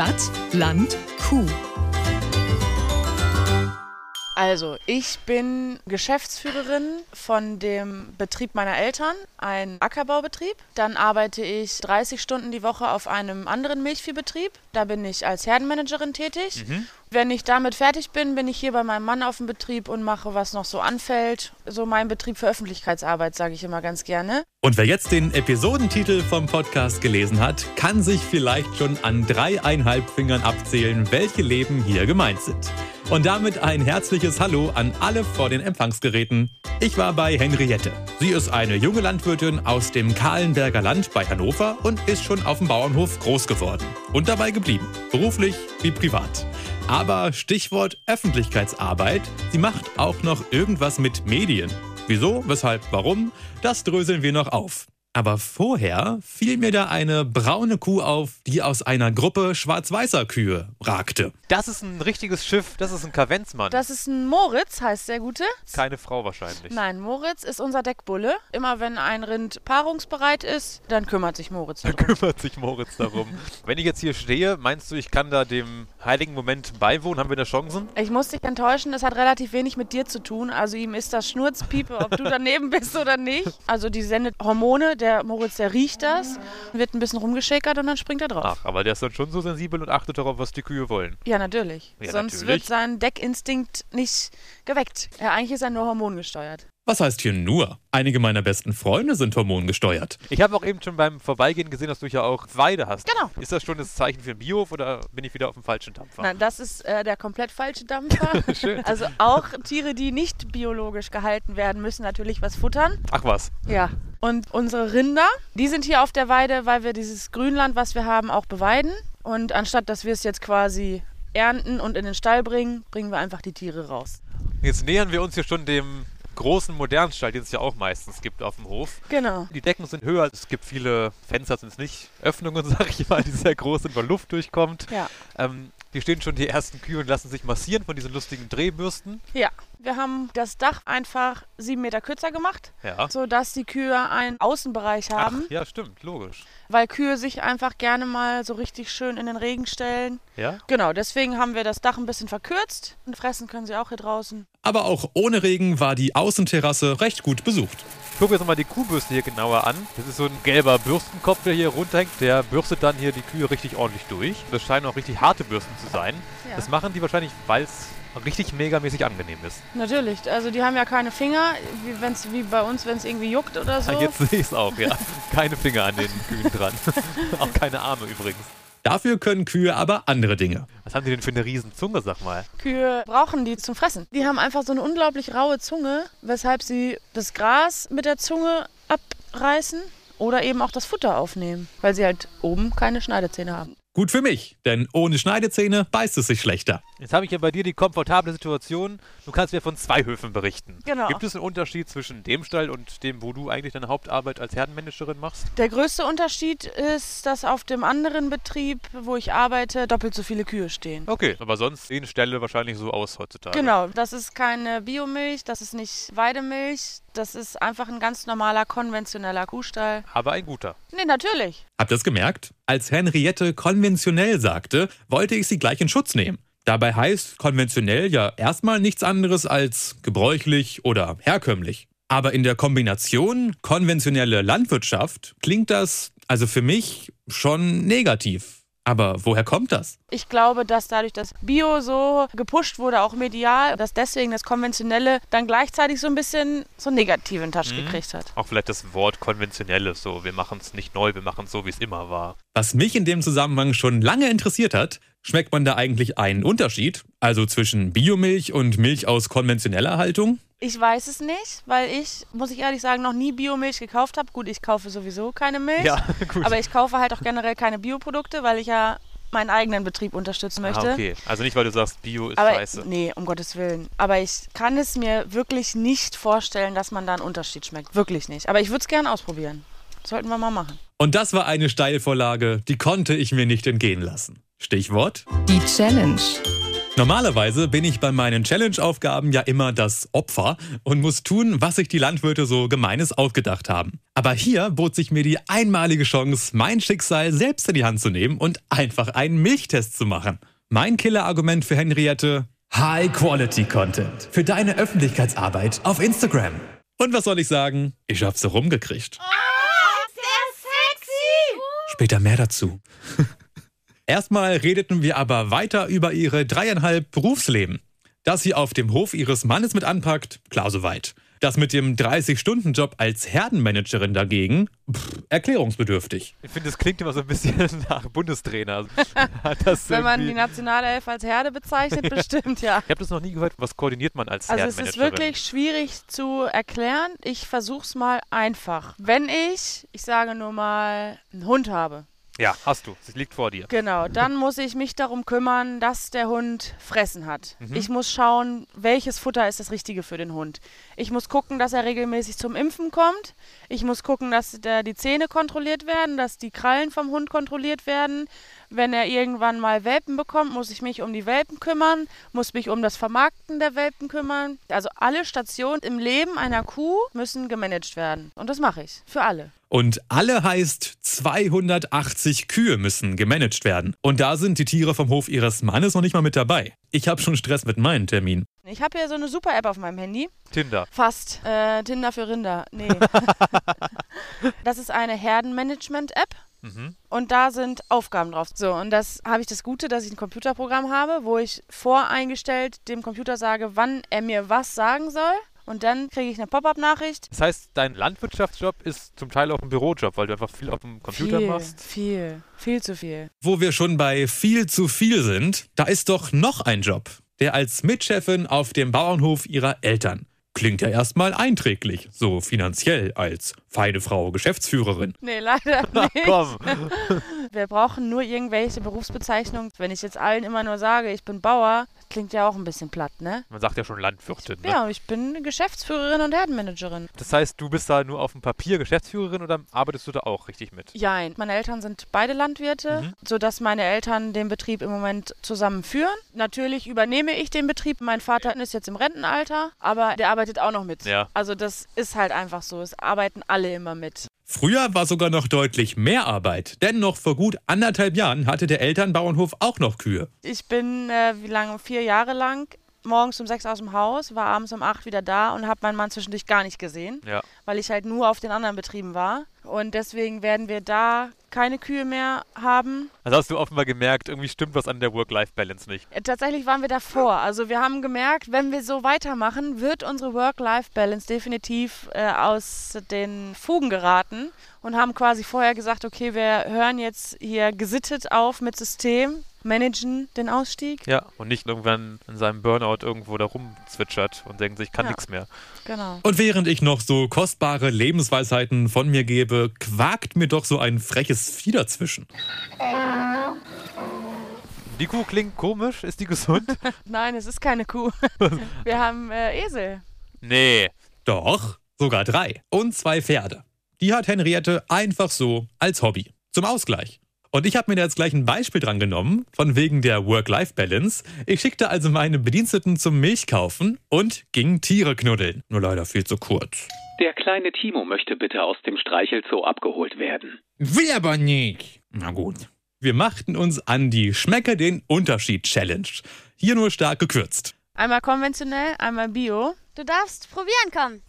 Stadt, Land, Kuh. Also, ich bin Geschäftsführerin von dem Betrieb meiner Eltern, ein Ackerbaubetrieb. Dann arbeite ich 30 Stunden die Woche auf einem anderen Milchviehbetrieb. Da bin ich als Herdenmanagerin tätig. Wenn ich damit fertig bin, bin ich hier bei meinem Mann auf dem Betrieb und mache, was noch so anfällt. So mein Betrieb für Öffentlichkeitsarbeit, sage ich immer ganz gerne. Und wer jetzt den Episodentitel vom Podcast gelesen hat, kann sich vielleicht schon an dreieinhalb Fingern abzählen, welche Leben hier gemeint sind. Und damit ein herzliches Hallo an alle vor den Empfangsgeräten. Ich war bei Henriette. Sie ist eine junge Landwirtin aus dem Kahlenberger Land bei Hannover und ist schon auf dem Bauernhof groß geworden. Und dabei geblieben. Beruflich wie privat. Aber Stichwort Öffentlichkeitsarbeit, sie macht auch noch irgendwas mit Medien. Wieso, weshalb, warum, das dröseln wir noch auf. Aber vorher fiel mir da eine braune Kuh auf, die aus einer Gruppe schwarz-weißer Kühe ragte. Das ist ein richtiges Schiff, das ist ein Kavenzmann. Das ist ein Moritz, heißt der Gute. Keine Frau wahrscheinlich. Nein, Moritz ist unser Deckbulle. Immer wenn ein Rind paarungsbereit ist, dann kümmert sich Moritz Da darum. kümmert sich Moritz darum. Wenn ich jetzt hier stehe, meinst du, ich kann da dem heiligen Moment beiwohnen? Haben wir da Chancen? Ich muss dich enttäuschen, das hat relativ wenig mit dir zu tun. Also ihm ist das Schnurzpiepe, ob du daneben bist oder nicht. Also die sendet Hormone, der Moritz, der riecht das, wird ein bisschen rumgeschäkert und dann springt er drauf. Ach, aber der ist dann schon so sensibel und achtet darauf, was die Kühe wollen. Ja, natürlich. Ja, Sonst natürlich. wird sein Deckinstinkt nicht geweckt. Ja, eigentlich ist er nur hormongesteuert. Was heißt hier nur? Einige meiner besten Freunde sind hormongesteuert. Ich habe auch eben schon beim Vorbeigehen gesehen, dass du ja auch Weide hast. Genau. Ist das schon das Zeichen für ein Biohof oder bin ich wieder auf dem falschen Dampfer? Nein, das ist äh, der komplett falsche Dampfer. Schön. Also auch Tiere, die nicht biologisch gehalten werden, müssen natürlich was futtern. Ach was. Ja. Und unsere Rinder, die sind hier auf der Weide, weil wir dieses Grünland, was wir haben, auch beweiden. Und anstatt dass wir es jetzt quasi ernten und in den Stall bringen, bringen wir einfach die Tiere raus. Jetzt nähern wir uns hier schon dem großen modernen Stall, den es ja auch meistens gibt auf dem Hof. Genau. Die Decken sind höher, es gibt viele Fenster, sind es nicht Öffnungen, sag ich mal, die sehr groß sind, weil Luft durchkommt. Ja. Ähm, hier stehen schon die ersten Kühe und lassen sich massieren von diesen lustigen Drehbürsten. Ja. Wir haben das Dach einfach sieben Meter kürzer gemacht, Ja. sodass die Kühe einen Außenbereich haben, Ach, ja, stimmt, logisch. weil Kühe sich einfach gerne mal so richtig schön in den Regen stellen. Ja? Genau, deswegen haben wir das Dach ein bisschen verkürzt und fressen können sie auch hier draußen. Aber auch ohne Regen war die Außenterrasse recht gut besucht. Gucken wir uns mal die Kuhbürste hier genauer an. Das ist so ein gelber Bürstenkopf, der hier runterhängt. Der bürstet dann hier die Kühe richtig ordentlich durch. Das scheinen auch richtig harte Bürsten zu sein. Ja. Das machen die wahrscheinlich, weil es richtig megamäßig angenehm ist. Natürlich, also die haben ja keine Finger, wie, wenn's, wie bei uns, wenn es irgendwie juckt oder so. Ah, Jetzt sehe ich es auch, ja. Keine Finger an den Kühen dran. auch keine Arme übrigens. Dafür können Kühe aber andere Dinge. Was haben die denn für eine riesen Zunge, sag mal? Kühe brauchen die zum Fressen. Die haben einfach so eine unglaublich raue Zunge, weshalb sie das Gras mit der Zunge abreißen oder eben auch das Futter aufnehmen, weil sie halt oben keine Schneidezähne haben. Gut für mich, denn ohne Schneidezähne beißt es sich schlechter. Jetzt habe ich ja bei dir die komfortable Situation, du kannst mir von zwei Höfen berichten. Genau. Gibt es einen Unterschied zwischen dem Stall und dem, wo du eigentlich deine Hauptarbeit als Herdenmanagerin machst? Der größte Unterschied ist, dass auf dem anderen Betrieb, wo ich arbeite, doppelt so viele Kühe stehen. Okay, aber sonst sehen Ställe wahrscheinlich so aus heutzutage. Genau, das ist keine Biomilch, das ist nicht Weidemilch, das ist einfach ein ganz normaler, konventioneller Kuhstall. Aber ein guter. Nee, natürlich. Habt ihr es gemerkt? Als Henriette konventionell sagte, wollte ich sie gleich in Schutz nehmen. Dabei heißt konventionell ja erstmal nichts anderes als gebräuchlich oder herkömmlich. Aber in der Kombination konventionelle Landwirtschaft klingt das, also für mich, schon negativ. Aber woher kommt das? Ich glaube, dass dadurch das Bio so gepusht wurde, auch medial, dass deswegen das Konventionelle dann gleichzeitig so ein bisschen so einen negativen Touch gekriegt hat. Auch vielleicht das Wort konventionelles, so wir machen es nicht neu, wir machen es so, wie es immer war. Was mich in dem Zusammenhang schon lange interessiert hat, schmeckt man da eigentlich einen Unterschied? Also zwischen Biomilch und Milch aus konventioneller Haltung? Ich weiß es nicht, weil ich, muss ich ehrlich sagen, noch nie Biomilch gekauft habe. Gut, ich kaufe sowieso keine Milch. Ja, gut. Aber ich kaufe halt auch generell keine Bioprodukte, weil ich ja meinen eigenen Betrieb unterstützen möchte. Ah, okay. Also nicht, weil du sagst, Bio ist Aber scheiße. nee, um Gottes Willen. Aber ich kann es mir wirklich nicht vorstellen, dass man da einen Unterschied schmeckt. Wirklich nicht. Aber ich würde es gerne ausprobieren. Sollten wir mal machen. Und das war eine Steilvorlage, die konnte ich mir nicht entgehen lassen. Stichwort? Die Challenge. Normalerweise bin ich bei meinen Challenge-Aufgaben ja immer das Opfer und muss tun, was sich die Landwirte so Gemeines ausgedacht haben. Aber hier bot sich mir die einmalige Chance, mein Schicksal selbst in die Hand zu nehmen und einfach einen Milchtest zu machen. Mein Killer-Argument für Henriette: High-Quality-Content für deine Öffentlichkeitsarbeit auf Instagram. Und was soll ich sagen? Ich hab's rumgekriegt. Oh, sehr sexy! Später mehr dazu. Erstmal redeten wir aber weiter über ihre dreieinhalb Berufsleben. Dass sie auf dem Hof ihres Mannes mit anpackt, klar soweit. Das mit dem 30-Stunden-Job als Herdenmanagerin dagegen, pff, erklärungsbedürftig. Ich finde, das klingt immer so ein bisschen nach Bundestrainer. Das Wenn man die Nationalelf als Herde bezeichnet, bestimmt ja. ich habe das noch nie gehört. Was koordiniert man als Also es ist wirklich schwierig zu erklären. Ich versuch's mal einfach. Wenn ich, ich sage nur mal, einen Hund habe, Ja, hast du. Es liegt vor dir. Genau, dann muss ich mich darum kümmern, dass der Hund fressen hat. Mhm. Ich muss schauen, welches Futter ist das Richtige für den Hund. Ich muss gucken, dass er regelmäßig zum Impfen kommt. Ich muss gucken, dass da die Zähne kontrolliert werden, dass die Krallen vom Hund kontrolliert werden. Wenn er irgendwann mal Welpen bekommt, muss ich mich um die Welpen kümmern, muss mich um das Vermarkten der Welpen kümmern. Also alle Stationen im Leben einer Kuh müssen gemanagt werden. Und das mache ich. Für alle. Und alle heißt 280 Kühe müssen gemanagt werden. Und da sind die Tiere vom Hof ihres Mannes noch nicht mal mit dabei. Ich habe schon Stress mit meinen Terminen. Ich habe hier so eine super App auf meinem Handy. Tinder. Fast. Äh, Tinder für Rinder. Nee. das ist eine Herdenmanagement-App. Mhm. Und da sind Aufgaben drauf. So, und das habe ich das Gute, dass ich ein Computerprogramm habe, wo ich voreingestellt dem Computer sage, wann er mir was sagen soll. Und dann kriege ich eine Pop-up-Nachricht. Das heißt, dein Landwirtschaftsjob ist zum Teil auch ein Bürojob, weil du einfach viel auf dem Computer viel, machst. Viel, viel zu viel. Wo wir schon bei viel zu viel sind, da ist doch noch ein Job. Der als Mitchefin auf dem Bauernhof ihrer Eltern. Klingt ja erstmal einträglich, so finanziell als feine Frau Geschäftsführerin. Nee, leider Na, nicht. komm. Wir brauchen nur irgendwelche Berufsbezeichnungen. Wenn ich jetzt allen immer nur sage, ich bin Bauer, klingt ja auch ein bisschen platt, ne? Man sagt ja schon Landwirtin. Ne? Ja, ich bin Geschäftsführerin und Herdenmanagerin. Das heißt, du bist da nur auf dem Papier Geschäftsführerin oder arbeitest du da auch richtig mit? Jein. Meine Eltern sind beide Landwirte, Mhm. sodass meine Eltern den Betrieb im Moment zusammen führen. Natürlich übernehme ich den Betrieb. Mein Vater ist jetzt im Rentenalter, aber der arbeitet auch noch mit. Ja. Also das ist halt einfach so. Es arbeiten alle immer mit. Früher war sogar noch deutlich mehr Arbeit, denn noch vor gut anderthalb Jahren hatte der Elternbauernhof auch noch Kühe. Ich bin, äh, wie lange, vier Jahre lang morgens um sechs aus dem Haus, war abends um acht wieder da und habe meinen Mann zwischendurch gar nicht gesehen, Ja. weil ich halt nur auf den anderen Betrieben war. Und deswegen werden wir da keine Kühe mehr haben. Also hast du offenbar gemerkt, irgendwie stimmt was an der Work-Life-Balance nicht. Äh, Tatsächlich waren wir davor. Also wir haben gemerkt, wenn wir so weitermachen, wird unsere Work-Life-Balance definitiv äh, aus den Fugen geraten und haben quasi vorher gesagt, okay, wir hören jetzt hier gesittet auf mit System, managen den Ausstieg. Ja. Und nicht irgendwann in seinem Burnout irgendwo da rumzwitschert und denkt sich, ich kann Ja. nichts mehr. Genau. Und während ich noch so kostbare Lebensweisheiten von mir gebe, quakt mir doch so ein freches Vieh dazwischen. Die Kuh klingt komisch. Ist die gesund? Nein, es ist keine Kuh. wir haben äh, Esel. nee. Doch, sogar drei. Und zwei Pferde. Die hat Henriette einfach so als Hobby. Zum Ausgleich. Und ich habe mir da jetzt gleich ein Beispiel dran genommen, von wegen der Work-Life-Balance. Ich schickte also meine Bediensteten zum Milchkaufen und ging Tiere knuddeln. Nur leider viel zu kurz. Der kleine Timo möchte bitte aus dem Streichelzoo abgeholt werden. Will aber nicht. Na gut. Wir machten uns an die Schmecke den Unterschied Challenge. Hier nur stark gekürzt. Einmal konventionell, einmal bio. Du darfst probieren kommen.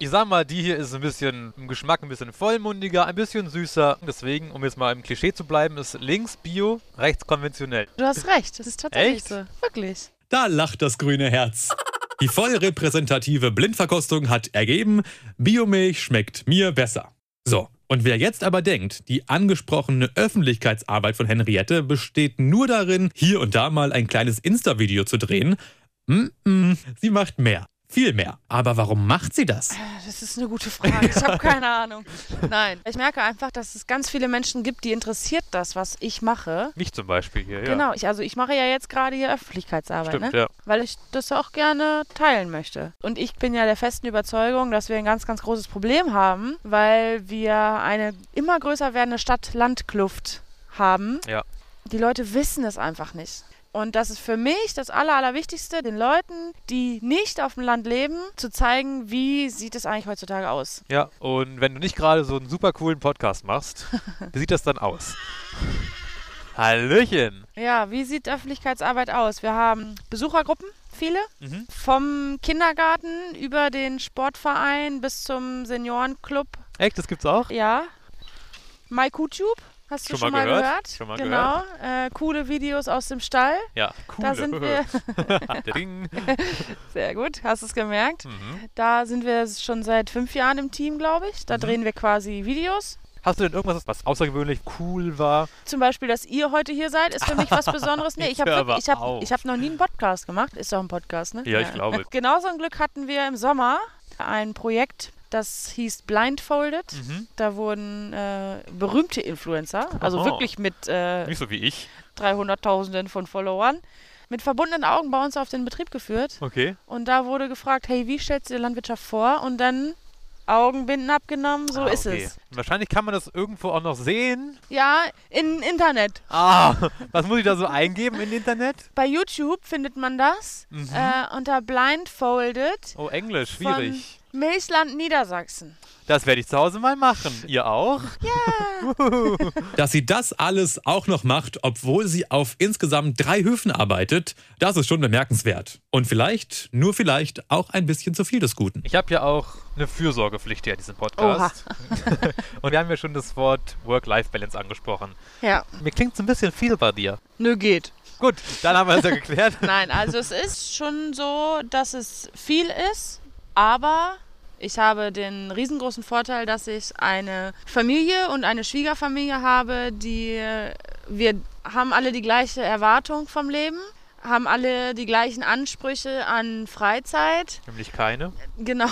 Ich sag mal, die hier ist ein bisschen im Geschmack ein bisschen vollmundiger, ein bisschen süßer. Deswegen, um jetzt mal im Klischee zu bleiben, ist links Bio, rechts konventionell. Du hast recht, das ist tatsächlich Echt? so. Wirklich. Da lacht das grüne Herz. Die voll repräsentative Blindverkostung hat ergeben, Biomilch schmeckt mir besser. So, und wer jetzt aber denkt, die angesprochene Öffentlichkeitsarbeit von Henriette besteht nur darin, hier und da mal ein kleines Insta-Video zu drehen, mm -mm, sie macht mehr. Viel mehr. Aber warum macht sie das? Das ist eine gute Frage. Ich habe keine Ahnung. Nein, ich merke einfach, dass es ganz viele Menschen gibt, die interessiert das, was ich mache. Mich zum Beispiel hier, ja. Genau, ich, also ich mache ja jetzt gerade hier Öffentlichkeitsarbeit, Stimmt, ne? ja. weil ich das auch gerne teilen möchte. Und ich bin ja der festen Überzeugung, dass wir ein ganz, ganz großes Problem haben, weil wir eine immer größer werdende Stadt-Land-Kluft haben. Ja. Die Leute wissen es einfach nicht. Und das ist für mich das Aller, Allerwichtigste, den Leuten, die nicht auf dem Land leben, zu zeigen, wie sieht es eigentlich heutzutage aus. Ja, und wenn du nicht gerade so einen super coolen Podcast machst, wie sieht das dann aus? Hallöchen! Ja, wie sieht Öffentlichkeitsarbeit aus? Wir haben Besuchergruppen, viele, Mhm. vom Kindergarten über den Sportverein bis zum Seniorenclub. Echt, das gibt's auch? Ja. MyQtube, hast du Schon schon, mal gehört? gehört? Schon mal genau. Äh, coole Videos aus dem Stall. Ja, cool. Da sind wir, sehr gut, hast du es gemerkt. Mhm. Da sind wir schon seit fünf Jahren im Team, glaube ich. Da Mhm. drehen wir quasi Videos. Hast du denn irgendwas, was außergewöhnlich cool war? Zum Beispiel, dass ihr heute hier seid, ist für mich was Besonderes. Nee, ich habe ich hab, ich hab noch nie einen Podcast gemacht. Ist doch ein Podcast, ne? Ja, ich glaube. Genauso ein Glück hatten wir im Sommer ein Projekt, das hieß Blindfolded. Mhm. Da wurden äh, berühmte Influencer, also Aha. wirklich mit äh, Nicht so wie ich. 300.000 von Followern, mit verbundenen Augen bei uns auf den Betrieb geführt. Okay. Und da wurde gefragt, hey, wie stellst du dir Landwirtschaft vor? Und dann Augenbinden abgenommen, so Ah, ist okay. es. Wahrscheinlich kann man das irgendwo auch noch sehen. Ja, im Internet. Ah, was muss ich da so eingeben im Internet? Bei YouTube findet man das Mhm. äh, unter Blindfolded Oh, Englisch, schwierig. Milchland Niedersachsen. Das werde ich zu Hause mal machen. Ihr auch? Dass sie das alles auch noch macht, obwohl sie auf insgesamt drei Höfen arbeitet, das ist schon bemerkenswert. Und vielleicht, nur vielleicht, auch ein bisschen zu viel des Guten. Ich habe ja auch eine Fürsorgepflicht hier in diesem Podcast. Und wir haben ja schon das Wort Work-Life-Balance angesprochen. Ja, Mir klingt so ein bisschen viel bei dir. nö, geht. Gut, dann haben wir das ja geklärt. Nein, also es ist schon so, dass es viel ist, aber ich habe den riesengroßen Vorteil, dass ich eine Familie und eine Schwiegerfamilie habe, die wir haben alle die gleiche Erwartung vom Leben, haben alle die gleichen Ansprüche an Freizeit. Nämlich keine. Genau.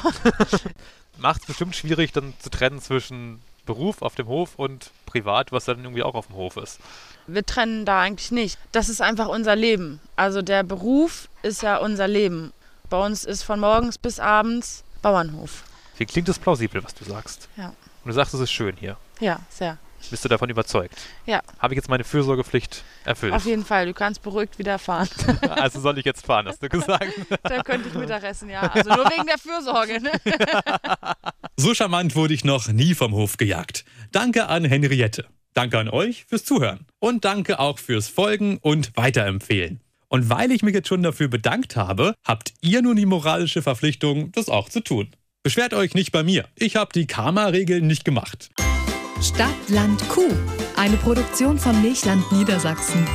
Macht es bestimmt schwierig, dann zu trennen zwischen Beruf auf dem Hof und privat, was dann irgendwie auch auf dem Hof ist. Wir trennen da eigentlich nicht. Das ist einfach unser Leben. Also der Beruf ist ja unser Leben. Bei uns ist von morgens bis abends Bauernhof. Wie klingt es plausibel, was du sagst? Ja. Und du sagst, es ist schön hier. Ja, sehr. Bist du davon überzeugt? Ja. Habe ich jetzt meine Fürsorgepflicht erfüllt? Auf jeden Fall, du kannst beruhigt wieder fahren. also soll ich jetzt fahren, hast du gesagt? da könnte ich Mittagessen, ja. Also nur wegen der Fürsorge, ne? So charmant wurde ich noch nie vom Hof gejagt. Danke an Henriette. Danke an euch fürs Zuhören. Und danke auch fürs Folgen und Weiterempfehlen. Und weil ich mich jetzt schon dafür bedankt habe, habt ihr nun die moralische Verpflichtung, das auch zu tun. Beschwert euch nicht bei mir. Ich habe die Karma-Regeln nicht gemacht. Stadt, Land, Kuh. Eine Produktion von Milchland Niedersachsen.